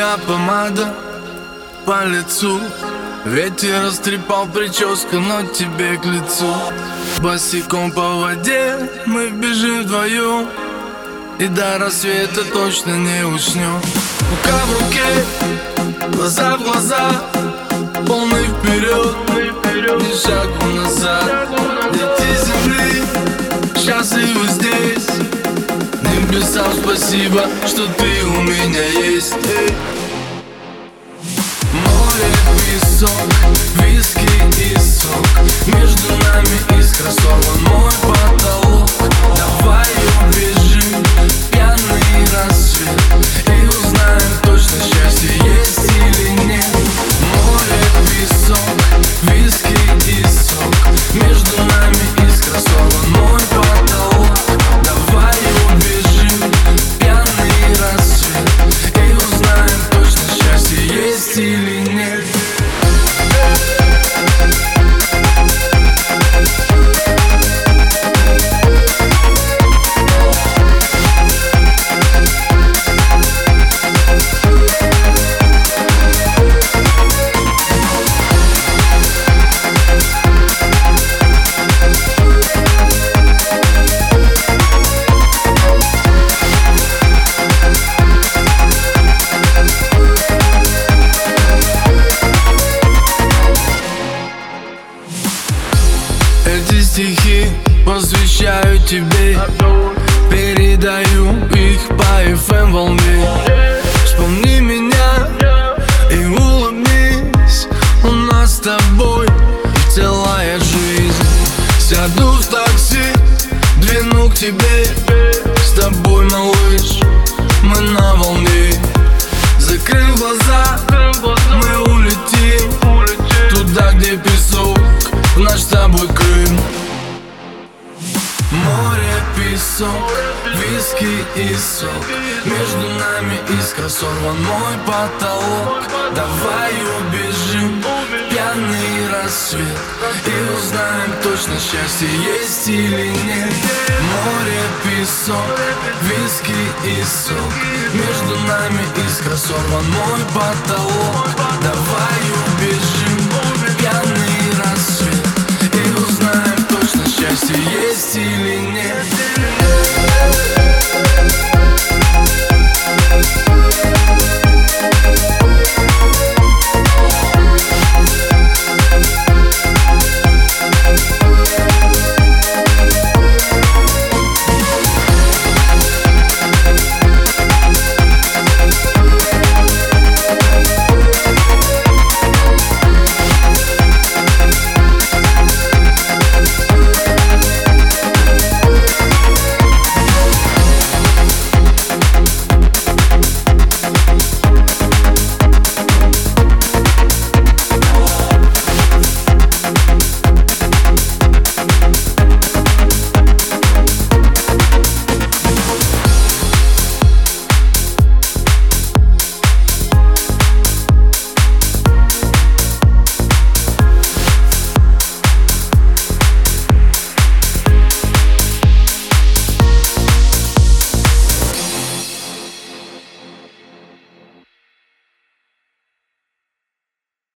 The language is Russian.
Твоя помада по лицу. Ветер растрепал прическу, но тебе к лицу. Босиком по воде мы бежим вдвоем. И до рассвета точно не уснем. Рука в руке, глаза в глаза Полный вперед, ни шагу назад Небесам спасибо, что ты у меня есть. Море, песок, виски и сок. Между нами искра посвящаю тебе. Передаю их по FM волне. Вспомни меня и улыбнись. У нас с тобой целая жизнь. Сяду в такси, двину к тебе Море, песок, виски и сок. Между нами искра сорван мой потолок. Давай убежим, пьяный рассвет. И узнаем точно, счастье есть или нет. Море, песок, виски и сок. Между нами искра сорван мой потолок. Давай убежим, узнаем точно, счастье есть или нет